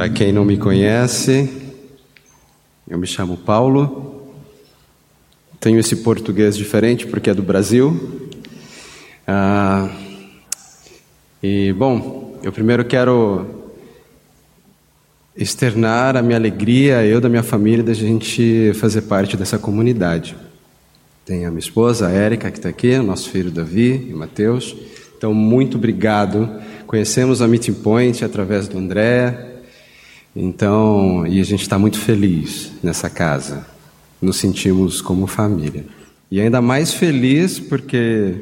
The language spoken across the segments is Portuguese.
Para quem não me conhece, eu me chamo Paulo. Tenho esse português diferente porque é do Brasil. Ah, e bom, eu primeiro quero externar a minha alegria, eu da minha família, da gente fazer parte dessa comunidade. Tem a minha esposa, a Érica, que está aqui, o nosso filho Davi e Mateus. Então, muito obrigado. Conhecemos a Meeting Point através do André, então, e a gente está muito feliz nessa casa. Nos sentimos como família. E ainda mais feliz porque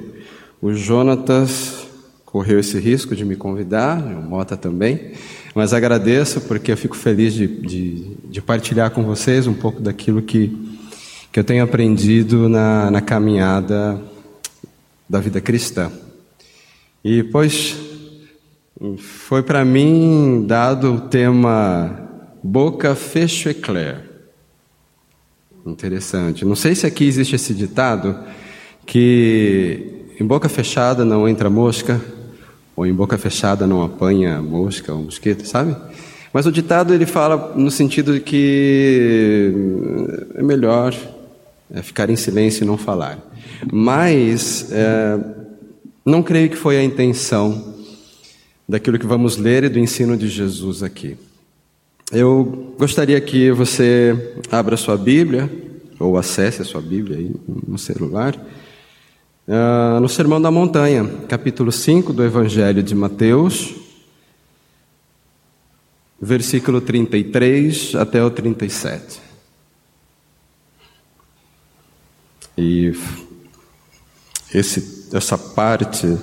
o Jonatas correu esse risco de me convidar, o Mota também. Mas agradeço porque eu fico feliz de, de, de partilhar com vocês um pouco daquilo que, que eu tenho aprendido na, na caminhada da vida cristã. E, pois, foi para mim dado o tema Boca Fecho Eclair. Interessante. Não sei se aqui existe esse ditado que em boca fechada não entra mosca, ou em boca fechada não apanha mosca ou mosquito, sabe? Mas o ditado ele fala no sentido de que é melhor é, ficar em silêncio e não falar. Mas é, não creio que foi a intenção daquilo que vamos ler e do ensino de Jesus aqui. Eu gostaria que você abra sua Bíblia, ou acesse a sua Bíblia aí no celular, uh, no Sermão da Montanha, capítulo 5 do Evangelho de Mateus, versículo 33 até o 37. E esse, essa parte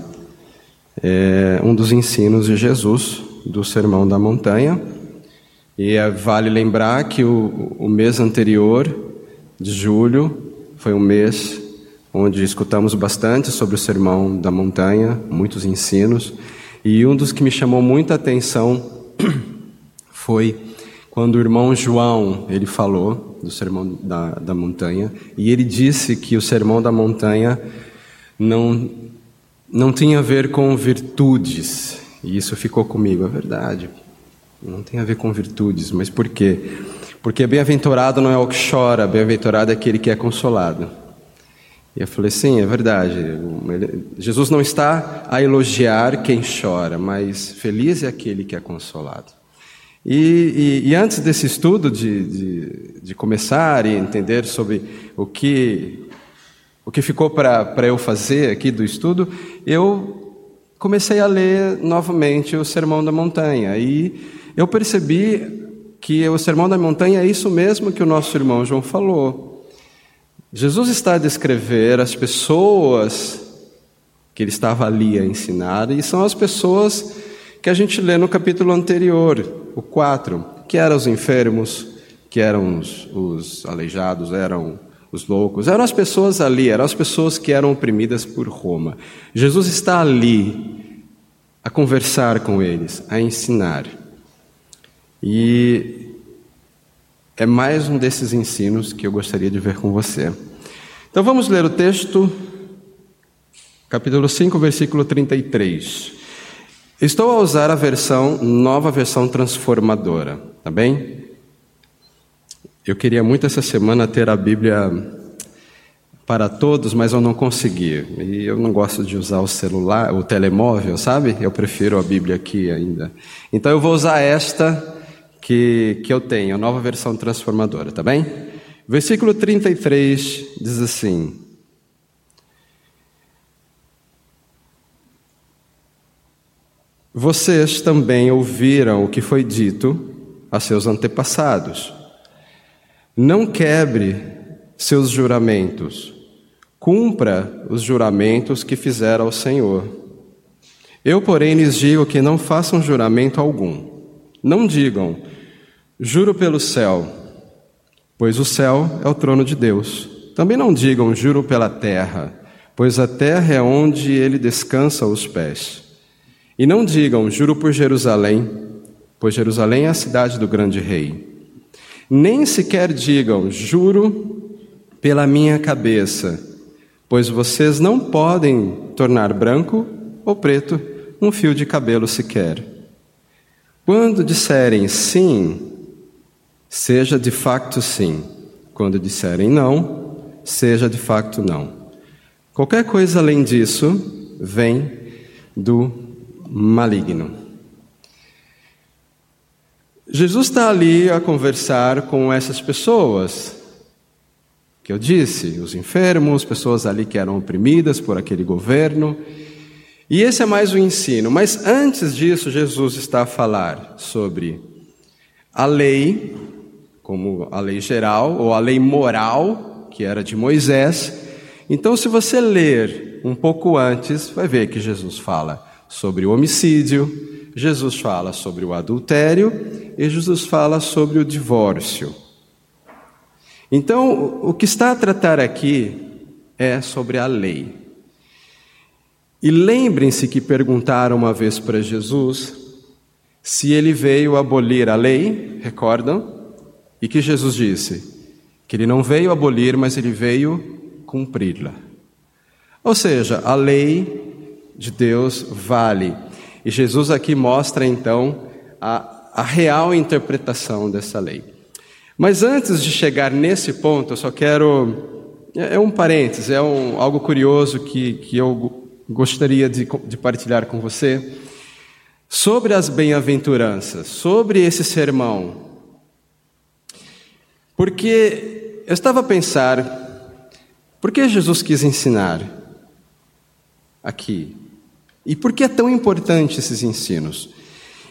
é um dos ensinos de Jesus do Sermão da Montanha. E é, vale lembrar que o, o mês anterior, de julho, foi um mês onde escutamos bastante sobre o Sermão da Montanha, muitos ensinos. E um dos que me chamou muita atenção foi quando o irmão João ele falou do Sermão da, da Montanha e ele disse que o Sermão da Montanha não não tinha a ver com virtudes, e isso ficou comigo, é verdade. Não tem a ver com virtudes, mas por quê? Porque bem-aventurado não é o que chora, bem-aventurado é aquele que é consolado. E eu falei, sim, é verdade. Jesus não está a elogiar quem chora, mas feliz é aquele que é consolado. E, e, e antes desse estudo de, de, de começar e entender sobre o que o que ficou para eu fazer aqui do estudo, eu comecei a ler novamente o Sermão da Montanha. E eu percebi que o Sermão da Montanha é isso mesmo que o nosso irmão João falou. Jesus está a descrever as pessoas que ele estava ali a ensinar, e são as pessoas que a gente lê no capítulo anterior, o 4, que eram os enfermos, que eram os, os aleijados, eram os loucos, eram as pessoas ali, eram as pessoas que eram oprimidas por Roma. Jesus está ali a conversar com eles, a ensinar. E é mais um desses ensinos que eu gostaria de ver com você. Então vamos ler o texto, capítulo 5, versículo 33. Estou a usar a versão, nova versão transformadora, tá bem? Eu queria muito essa semana ter a Bíblia para todos, mas eu não consegui. E eu não gosto de usar o celular, o telemóvel, sabe? Eu prefiro a Bíblia aqui ainda. Então eu vou usar esta que, que eu tenho, a nova versão transformadora, tá bem? Versículo 33 diz assim: Vocês também ouviram o que foi dito a seus antepassados não quebre seus juramentos, cumpra os juramentos que fizer ao Senhor. Eu, porém, lhes digo que não façam juramento algum. Não digam, juro pelo céu, pois o céu é o trono de Deus. Também não digam, juro pela terra, pois a terra é onde ele descansa os pés. E não digam, juro por Jerusalém, pois Jerusalém é a cidade do grande rei. Nem sequer digam, juro pela minha cabeça, pois vocês não podem tornar branco ou preto um fio de cabelo sequer. Quando disserem sim, seja de facto sim. Quando disserem não, seja de facto não. Qualquer coisa além disso vem do maligno. Jesus está ali a conversar com essas pessoas que eu disse, os enfermos, pessoas ali que eram oprimidas por aquele governo. E esse é mais um ensino. Mas antes disso, Jesus está a falar sobre a lei, como a lei geral, ou a lei moral, que era de Moisés. Então, se você ler um pouco antes, vai ver que Jesus fala sobre o homicídio, Jesus fala sobre o adultério e Jesus fala sobre o divórcio. Então, o que está a tratar aqui é sobre a lei. E lembrem-se que perguntaram uma vez para Jesus se ele veio abolir a lei, recordam? E que Jesus disse que ele não veio abolir, mas ele veio cumpri-la. Ou seja, a lei de Deus vale. E Jesus aqui mostra então a, a real interpretação dessa lei. Mas antes de chegar nesse ponto, eu só quero. É, é um parênteses, é um, algo curioso que, que eu gostaria de, de partilhar com você. Sobre as bem-aventuranças, sobre esse sermão. Porque eu estava a pensar, por que Jesus quis ensinar aqui? E por que é tão importante esses ensinos?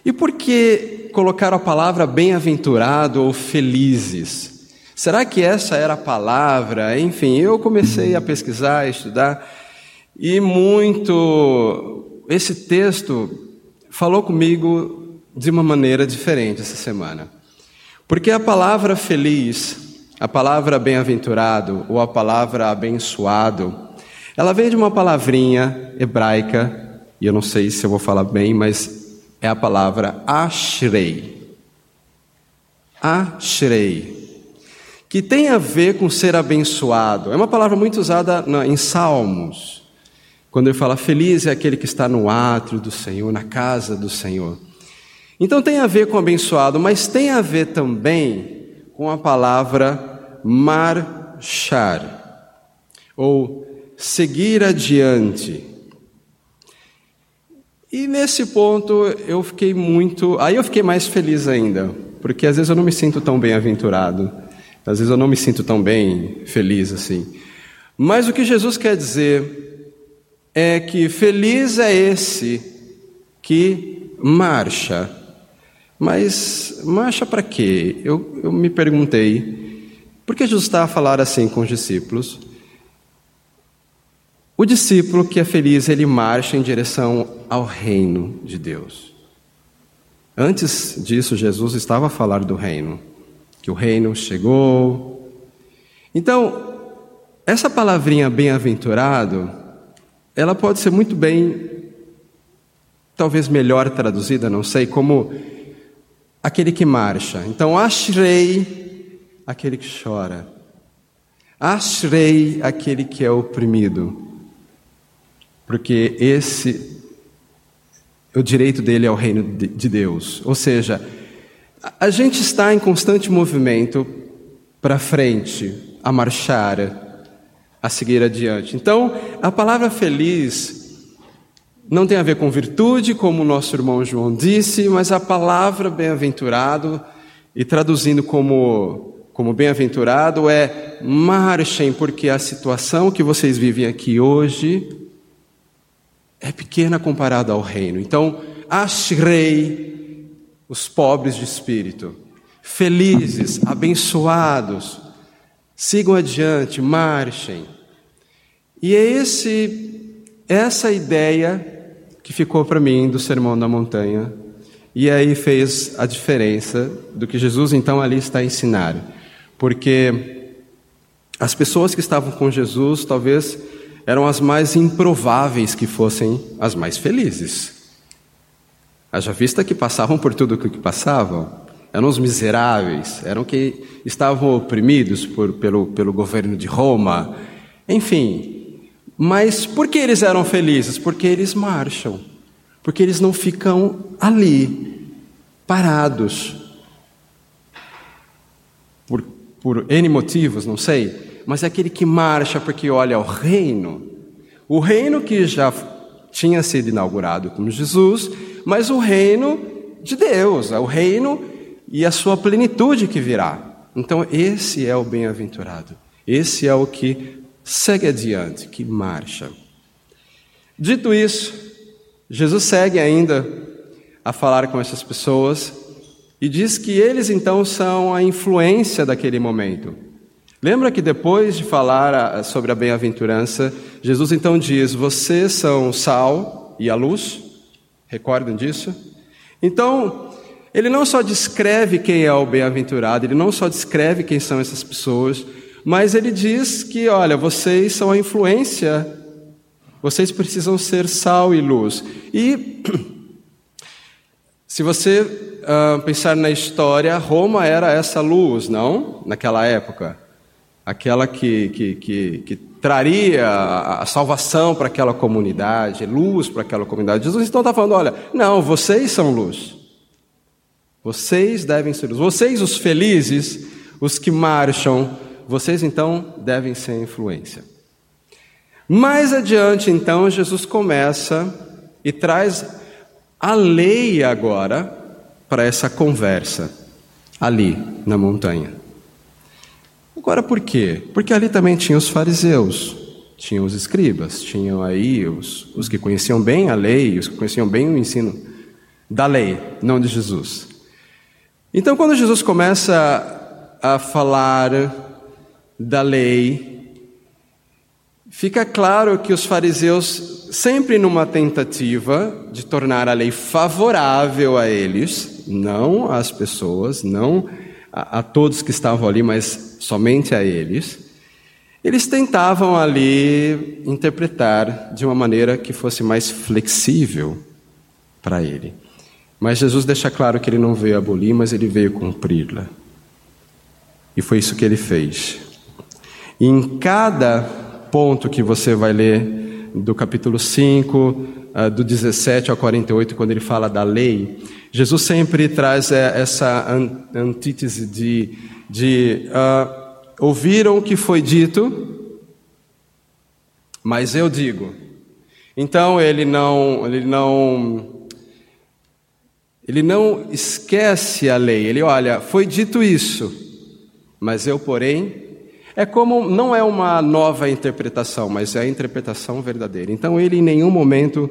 E por que colocar a palavra bem-aventurado ou felizes? Será que essa era a palavra? Enfim, eu comecei a pesquisar, a estudar, e muito. Esse texto falou comigo de uma maneira diferente essa semana. Porque a palavra feliz, a palavra bem-aventurado ou a palavra abençoado, ela vem de uma palavrinha hebraica e eu não sei se eu vou falar bem, mas é a palavra ashrei. Ashrei. Que tem a ver com ser abençoado. É uma palavra muito usada em Salmos. Quando ele fala feliz é aquele que está no átrio do Senhor, na casa do Senhor. Então tem a ver com abençoado, mas tem a ver também com a palavra marchar, ou seguir adiante. E nesse ponto eu fiquei muito. Aí eu fiquei mais feliz ainda, porque às vezes eu não me sinto tão bem-aventurado, às vezes eu não me sinto tão bem feliz assim. Mas o que Jesus quer dizer é que feliz é esse que marcha. Mas marcha para quê? Eu, eu me perguntei. Por que Jesus está a falar assim com os discípulos? O discípulo que é feliz, ele marcha em direção ao reino de Deus. Antes disso, Jesus estava a falar do reino, que o reino chegou. Então, essa palavrinha bem-aventurado, ela pode ser muito bem, talvez melhor traduzida, não sei, como aquele que marcha. Então, ashrei, aquele que chora. Ashrei, aquele que é oprimido porque esse o direito dele é o reino de Deus. Ou seja, a gente está em constante movimento para frente, a marchar, a seguir adiante. Então, a palavra feliz não tem a ver com virtude, como o nosso irmão João disse, mas a palavra bem-aventurado, e traduzindo como como bem-aventurado é marchem, porque a situação que vocês vivem aqui hoje é pequena comparada ao reino. Então, ashrei os pobres de espírito, felizes, abençoados, sigam adiante, marchem. E é esse, essa ideia que ficou para mim do Sermão da Montanha, e aí fez a diferença do que Jesus então ali está a ensinar. Porque as pessoas que estavam com Jesus talvez eram as mais improváveis que fossem as mais felizes. Haja vista que passavam por tudo o que passavam, eram os miseráveis, eram que estavam oprimidos por, pelo, pelo governo de Roma, enfim. Mas por que eles eram felizes? Porque eles marcham, porque eles não ficam ali. parados. Por, por N motivos, não sei, mas é aquele que marcha porque olha o reino. O reino que já tinha sido inaugurado com Jesus, mas o reino de Deus, é o reino e a sua plenitude que virá. Então, esse é o bem-aventurado. Esse é o que segue adiante, que marcha. Dito isso, Jesus segue ainda a falar com essas pessoas e diz que eles então são a influência daquele momento. Lembra que depois de falar sobre a bem-aventurança, Jesus então diz: Vocês são sal e a luz. Recordam disso? Então, ele não só descreve quem é o bem-aventurado, ele não só descreve quem são essas pessoas, mas ele diz que, olha, vocês são a influência, vocês precisam ser sal e luz. E se você uh, pensar na história, Roma era essa luz, não? Naquela época aquela que, que, que, que traria a salvação para aquela comunidade, luz para aquela comunidade. Jesus então está falando: olha, não, vocês são luz. Vocês devem ser luz. Vocês, os felizes, os que marcham, vocês então devem ser influência. Mais adiante, então, Jesus começa e traz a lei agora para essa conversa, ali na montanha. Agora por quê? Porque ali também tinha os fariseus, tinha os escribas, tinham aí os, os que conheciam bem a lei, os que conheciam bem o ensino da lei, não de Jesus. Então, quando Jesus começa a falar da lei, fica claro que os fariseus, sempre numa tentativa de tornar a lei favorável a eles, não às pessoas, não a, a todos que estavam ali, mas somente a eles, eles tentavam ali interpretar de uma maneira que fosse mais flexível para ele. Mas Jesus deixa claro que ele não veio abolir, mas ele veio cumpri-la. E foi isso que ele fez. E em cada ponto que você vai ler, do capítulo 5, ah, do 17 ao 48, quando ele fala da lei, Jesus sempre traz é, essa antítese de, de uh, ouviram o que foi dito, mas eu digo. Então ele não, ele não, ele não esquece a lei. Ele olha, foi dito isso, mas eu, porém, é como não é uma nova interpretação, mas é a interpretação verdadeira. Então ele em nenhum momento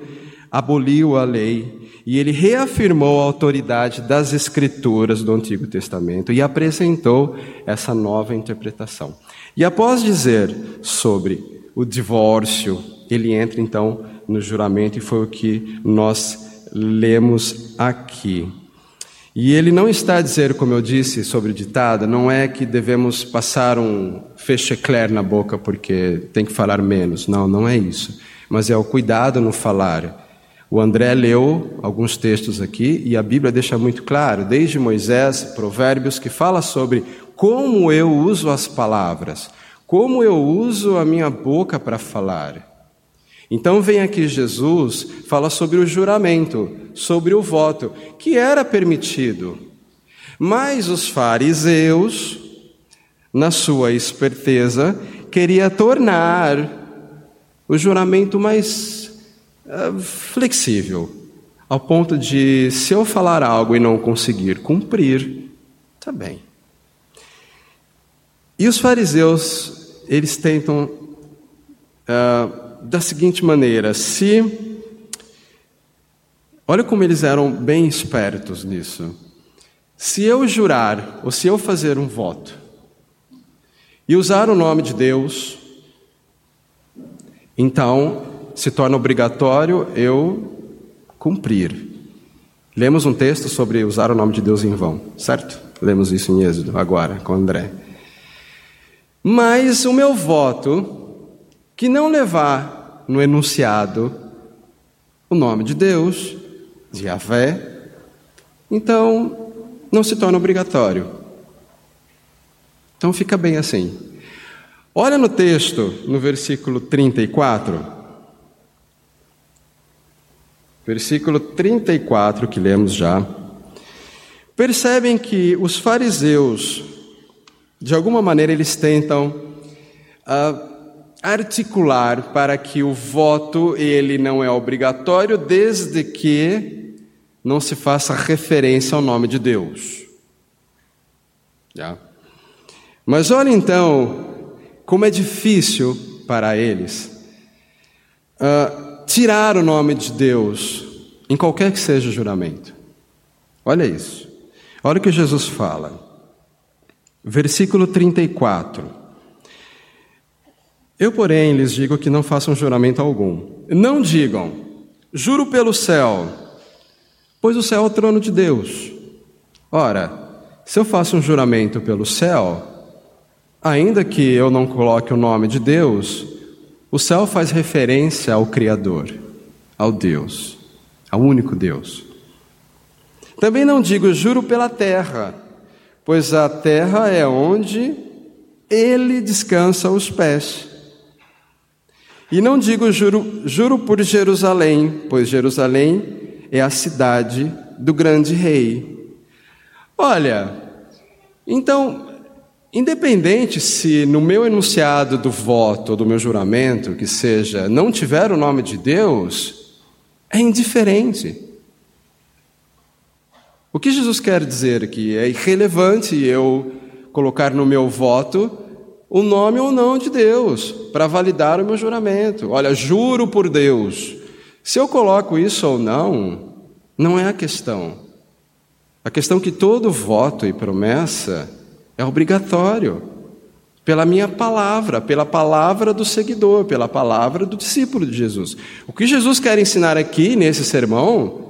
aboliu a lei e ele reafirmou a autoridade das escrituras do Antigo Testamento e apresentou essa nova interpretação. E após dizer sobre o divórcio, ele entra então no juramento e foi o que nós lemos aqui. E ele não está a dizer, como eu disse sobre o ditado, não é que devemos passar um fechecler na boca porque tem que falar menos. Não, não é isso. Mas é o cuidado no falar o André leu alguns textos aqui e a Bíblia deixa muito claro, desde Moisés, Provérbios, que fala sobre como eu uso as palavras, como eu uso a minha boca para falar. Então vem aqui Jesus, fala sobre o juramento, sobre o voto, que era permitido. Mas os fariseus, na sua esperteza, queria tornar o juramento mais é, flexível, ao ponto de, se eu falar algo e não conseguir cumprir, tá bem. E os fariseus, eles tentam uh, da seguinte maneira: se. Olha como eles eram bem espertos nisso. Se eu jurar, ou se eu fazer um voto, e usar o nome de Deus, então se torna obrigatório eu cumprir. Lemos um texto sobre usar o nome de Deus em vão, certo? Lemos isso em Êxodo agora com André. Mas o meu voto, que não levar no enunciado o nome de Deus, de Yahvé, então não se torna obrigatório. Então fica bem assim. Olha no texto, no versículo 34. Versículo 34, que lemos já. percebem que os fariseus, de alguma maneira, eles tentam uh, articular para que o voto ele não é obrigatório desde que não se faça referência ao nome de Deus. Já. Mas olha então como é difícil para eles uh, tirar o nome de Deus em qualquer que seja o juramento. Olha isso. Olha o que Jesus fala. Versículo 34. Eu, porém, lhes digo que não façam juramento algum. Não digam, juro pelo céu, pois o céu é o trono de Deus. Ora, se eu faço um juramento pelo céu, ainda que eu não coloque o nome de Deus, o céu faz referência ao Criador, ao Deus, ao único Deus. Também não digo juro pela terra, pois a terra é onde ele descansa os pés. E não digo juro, juro por Jerusalém, pois Jerusalém é a cidade do grande rei. Olha, então Independente se no meu enunciado do voto ou do meu juramento, que seja, não tiver o nome de Deus, é indiferente. O que Jesus quer dizer aqui? É irrelevante eu colocar no meu voto o nome ou não de Deus para validar o meu juramento. Olha, juro por Deus. Se eu coloco isso ou não, não é a questão. A questão é que todo voto e promessa é obrigatório. Pela minha palavra, pela palavra do seguidor, pela palavra do discípulo de Jesus. O que Jesus quer ensinar aqui nesse sermão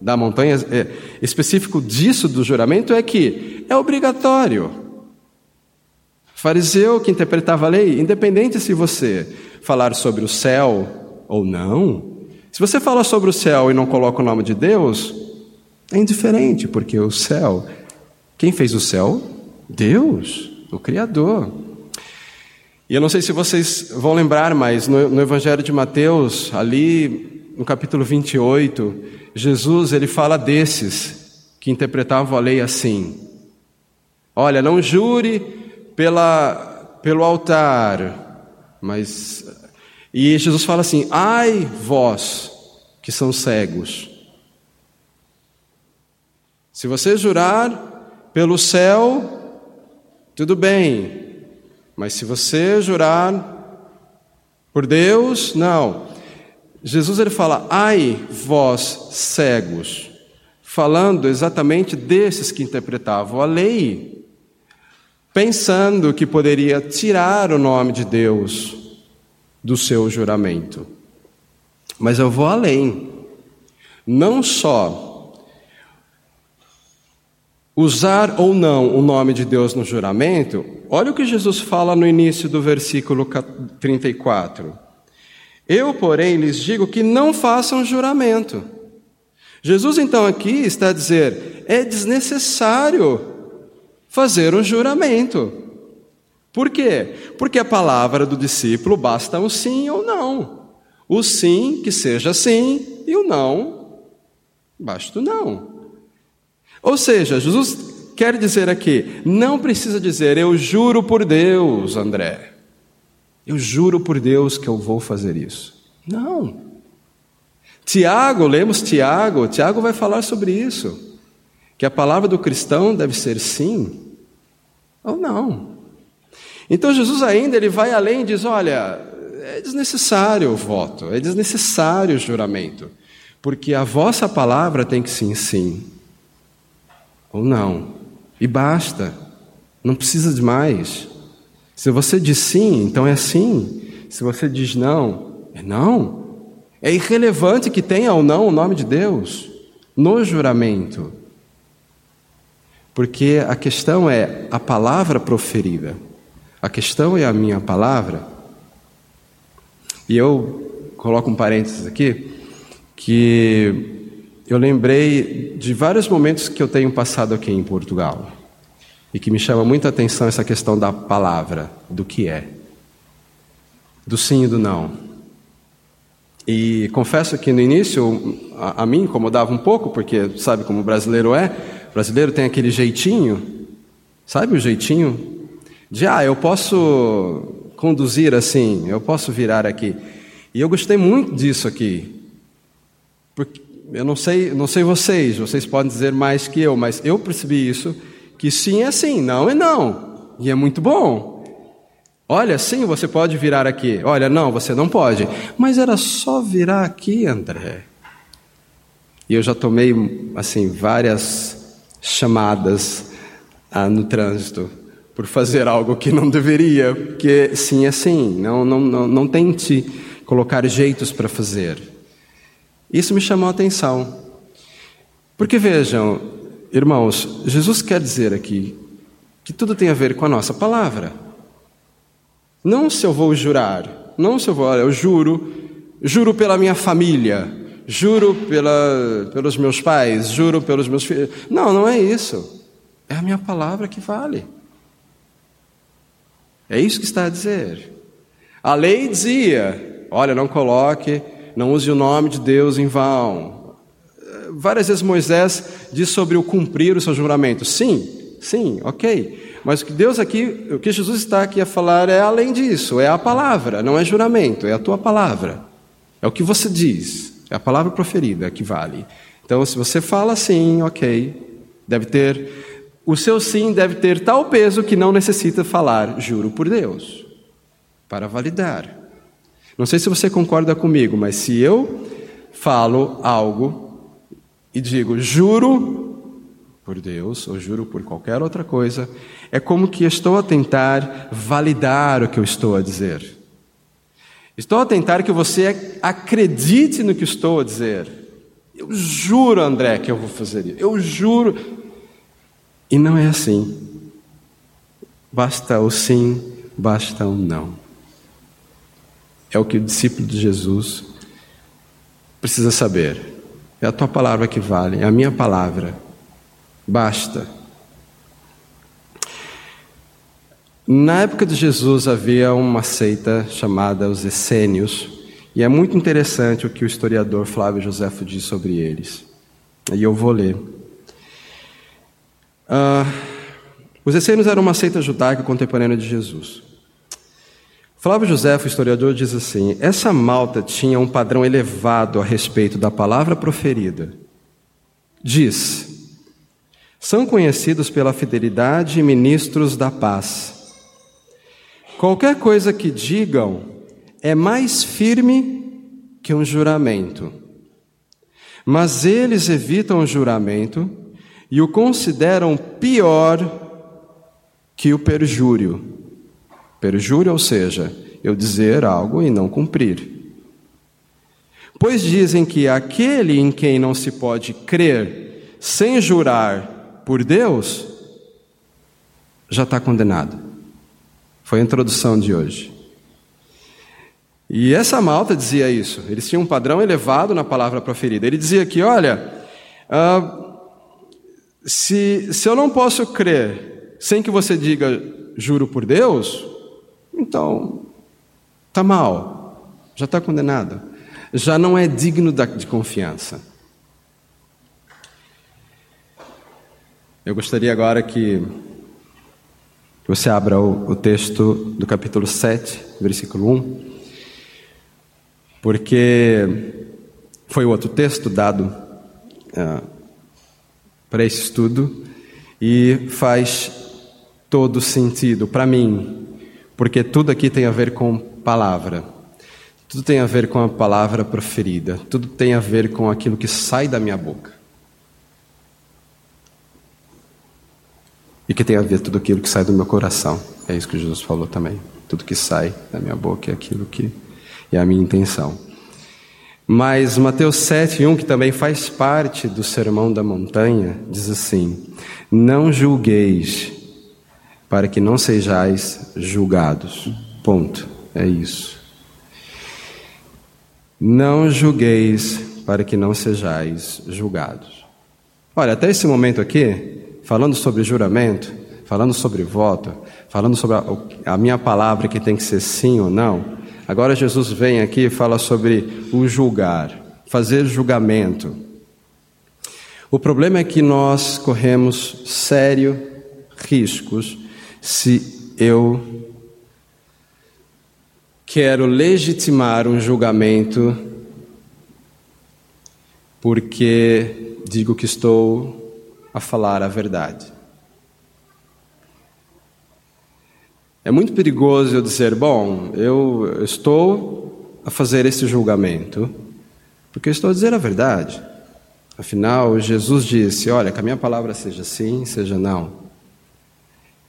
da montanha, é, específico disso do juramento, é que é obrigatório. Fariseu que interpretava a lei, independente se você falar sobre o céu ou não, se você fala sobre o céu e não coloca o nome de Deus, é indiferente, porque o céu, quem fez o céu Deus, o Criador. E eu não sei se vocês vão lembrar, mas no, no, Evangelho de Mateus, ali no capítulo 28, Jesus ele fala desses que interpretavam a lei assim: Olha, não jure pela, pelo altar, mas. E Jesus fala assim: Ai, vós que são cegos. Se você jurar pelo céu, tudo bem, mas se você jurar por Deus, não. Jesus ele fala: "Ai, vós cegos", falando exatamente desses que interpretavam a lei, pensando que poderia tirar o nome de Deus do seu juramento. Mas eu vou além. Não só usar ou não o nome de Deus no juramento, olha o que Jesus fala no início do versículo 34. Eu, porém, lhes digo que não façam juramento. Jesus, então, aqui está a dizer: é desnecessário fazer um juramento. Por quê? Porque a palavra do discípulo basta um sim ou não. O sim que seja sim e o não basta o não. Ou seja, Jesus quer dizer aqui, não precisa dizer, eu juro por Deus, André. Eu juro por Deus que eu vou fazer isso. Não. Tiago, lemos Tiago, Tiago vai falar sobre isso. Que a palavra do cristão deve ser sim ou não. Então Jesus ainda ele vai além e diz: olha, é desnecessário o voto, é desnecessário o juramento, porque a vossa palavra tem que sim, sim ou não. E basta. Não precisa de mais. Se você diz sim, então é sim. Se você diz não, é não. É irrelevante que tenha ou não o nome de Deus no juramento. Porque a questão é a palavra proferida. A questão é a minha palavra. E eu coloco um parênteses aqui que eu lembrei de vários momentos que eu tenho passado aqui em Portugal e que me chama muita atenção essa questão da palavra, do que é, do sim e do não. E confesso que no início a, a mim incomodava um pouco, porque sabe como o brasileiro é, brasileiro tem aquele jeitinho, sabe o jeitinho? De, ah, eu posso conduzir assim, eu posso virar aqui. E eu gostei muito disso aqui. Porque eu não sei, não sei vocês, vocês podem dizer mais que eu, mas eu percebi isso, que sim é sim, não é não. E é muito bom. Olha, sim, você pode virar aqui. Olha, não, você não pode. Mas era só virar aqui, André. E eu já tomei, assim, várias chamadas ah, no trânsito por fazer algo que não deveria, porque sim é sim, não, não, não, não tente colocar jeitos para fazer. Isso me chamou a atenção. Porque vejam, irmãos, Jesus quer dizer aqui que tudo tem a ver com a nossa palavra. Não se eu vou jurar, não se eu vou, olha, eu juro, juro pela minha família, juro pela, pelos meus pais, juro pelos meus filhos. Não, não é isso. É a minha palavra que vale. É isso que está a dizer. A lei dizia: olha, não coloque, não use o nome de Deus em vão. Várias vezes Moisés diz sobre o cumprir o seu juramento. Sim, sim, ok. Mas o que Deus aqui, o que Jesus está aqui a falar é além disso, é a palavra, não é juramento, é a tua palavra. É o que você diz, é a palavra proferida que vale. Então, se você fala sim, ok, deve ter, o seu sim deve ter tal peso que não necessita falar, juro por Deus, para validar. Não sei se você concorda comigo, mas se eu falo algo e digo, juro por Deus, ou juro por qualquer outra coisa, é como que estou a tentar validar o que eu estou a dizer. Estou a tentar que você acredite no que estou a dizer. Eu juro, André, que eu vou fazer isso. Eu juro. E não é assim. Basta o sim, basta o não. É o que o discípulo de Jesus precisa saber. É a tua palavra que vale, é a minha palavra Basta. Na época de Jesus havia uma seita chamada os Essênios, e é muito interessante o que o historiador Flávio Josefo diz sobre eles. E eu vou ler. Uh, os Essênios eram uma seita judaica contemporânea de Jesus. Flávio Josefo, historiador, diz assim: essa malta tinha um padrão elevado a respeito da palavra proferida. Diz: são conhecidos pela fidelidade e ministros da paz. Qualquer coisa que digam é mais firme que um juramento. Mas eles evitam o juramento e o consideram pior que o perjúrio. Perjúrio, ou seja, eu dizer algo e não cumprir. Pois dizem que aquele em quem não se pode crer sem jurar por Deus, já está condenado. Foi a introdução de hoje. E essa malta dizia isso. Eles tinham um padrão elevado na palavra proferida. Ele dizia que, olha, uh, se, se eu não posso crer sem que você diga juro por Deus, então está mal, já está condenado, já não é digno de confiança. Eu gostaria agora que você abra o, texto do capítulo 7, versículo 1, porque foi outro texto dado uh, para esse estudo e faz todo sentido para mim, porque tudo aqui tem a ver com palavra. Tudo tem a ver com a palavra proferida, tudo tem a ver com aquilo que sai da minha boca. e que tem a ver tudo aquilo que sai do meu coração. É isso que Jesus falou também. Tudo que sai da minha boca é aquilo que é a minha intenção. Mas Mateus 7:1, que também faz parte do Sermão da Montanha, diz assim: Não julgueis, para que não sejais julgados. Ponto. É isso. Não julgueis, para que não sejais julgados. Olha, até esse momento aqui, falando sobre juramento, falando sobre voto, falando sobre a, a, minha palavra que tem que ser sim ou não. Agora Jesus vem aqui e fala sobre o julgar, fazer julgamento. O problema é que nós corremos sérios riscos se eu quero legitimar um julgamento porque digo que estou a falar a verdade. É muito perigoso eu dizer, bom, eu estou a fazer esse julgamento porque estou a dizer a verdade. Afinal, Jesus disse: Olha, que a minha palavra seja sim, seja não.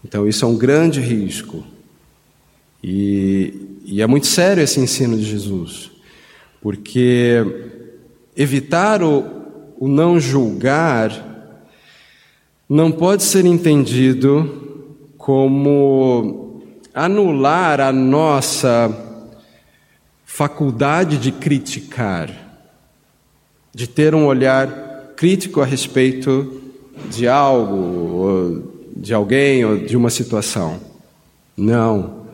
Então, isso é um grande risco. E, e é muito sério esse ensino de Jesus, porque evitar o, o não julgar não pode ser entendido como anular a nossa faculdade de criticar de ter um olhar crítico a respeito de algo, de alguém ou de uma situação. Não.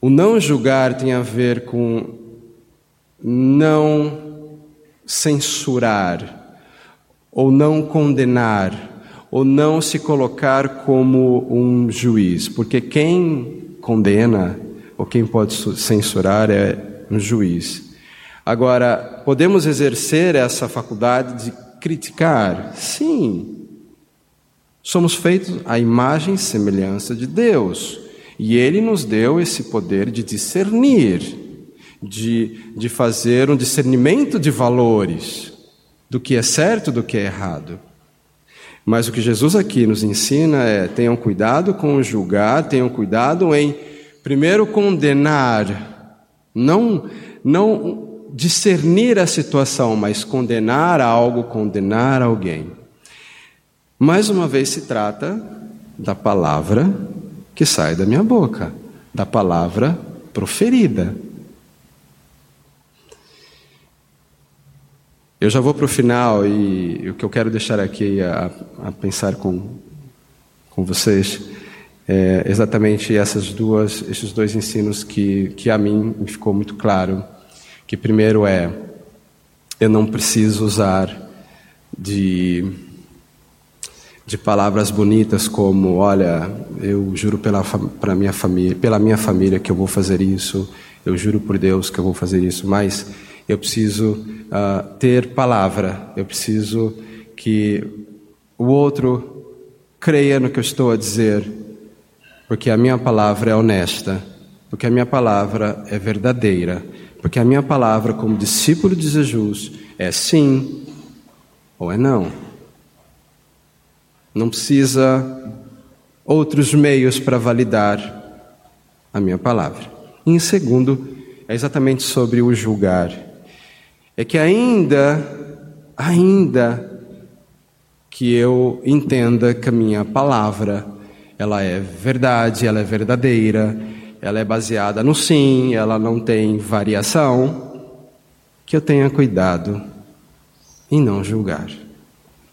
O não julgar tem a ver com não censurar, ou não condenar, ou não se colocar como um juiz, porque quem condena ou quem pode censurar é um juiz. Agora, podemos exercer essa faculdade de criticar? Sim. Somos feitos à imagem e semelhança de Deus. E Ele nos deu esse poder de discernir, de, de fazer um discernimento de valores, do que é certo do que é errado. Mas o que Jesus aqui nos ensina é: tenham cuidado com julgar, tenham cuidado em, primeiro, condenar, não, não discernir a situação, mas condenar algo, condenar alguém. Mais uma vez se trata da palavra que sai da minha boca, da palavra proferida. Eu já vou para o final e o que eu quero deixar aqui a, a pensar com, com vocês é exatamente essas duas, esses dois ensinos que, que a mim me ficou muito claro que primeiro é eu não preciso usar de de palavras bonitas como olha eu juro pela para minha família pela minha família que eu vou fazer isso eu juro por Deus que eu vou fazer isso mas eu preciso uh, ter palavra eu preciso que o outro creia no que eu estou a dizer porque a minha palavra é honesta porque a minha palavra é verdadeira porque a minha palavra, como discípulo de Jesus, é sim ou é não. Não precisa outros meios para validar a minha palavra. E em segundo, é exatamente sobre o julgar. É que ainda, ainda que eu entenda que a minha palavra, ela é verdade, ela é verdadeira, ela é baseada no sim, ela não tem variação, que eu tenha cuidado em não julgar,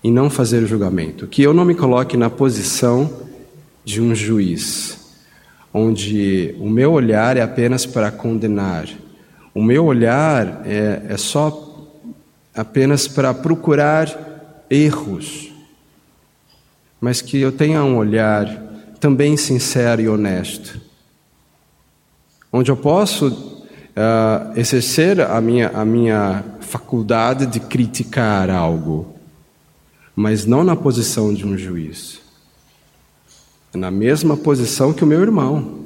em não fazer o julgamento, que eu não me coloque na posição de um juiz, onde o meu olhar é apenas para condenar, o meu olhar é, é só apenas para procurar erros, mas que eu tenha um olhar também sincero e honesto onde eu posso uh, exercer a minha, a minha faculdade de criticar algo, mas não na posição de um juiz. É na mesma posição que o meu irmão.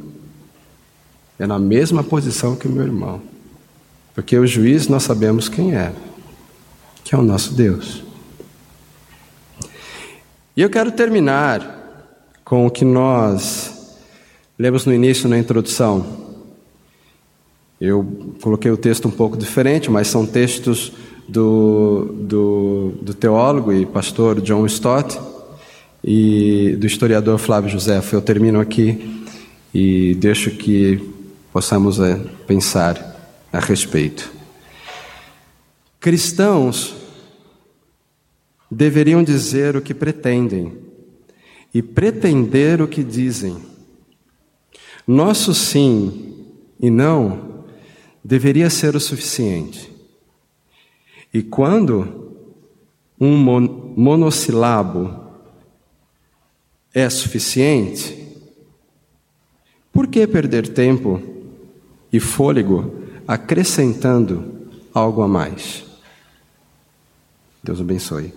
É na mesma posição que o meu irmão. Porque o juiz nós sabemos quem é, que é o nosso Deus. E eu quero terminar com o que nós lemos no início, na introdução. Eu coloquei o texto um pouco diferente, mas são textos do, do, do teólogo e pastor John Stott e do historiador Flávio José. Eu termino aqui e deixo que possamos é, pensar a respeito. Cristãos deveriam dizer o que pretendem e pretender o que dizem. Nosso sim e não deveria ser o suficiente. E quando um monossílabo é suficiente? Por que perder tempo e fôlego acrescentando algo a mais? Deus abençoe.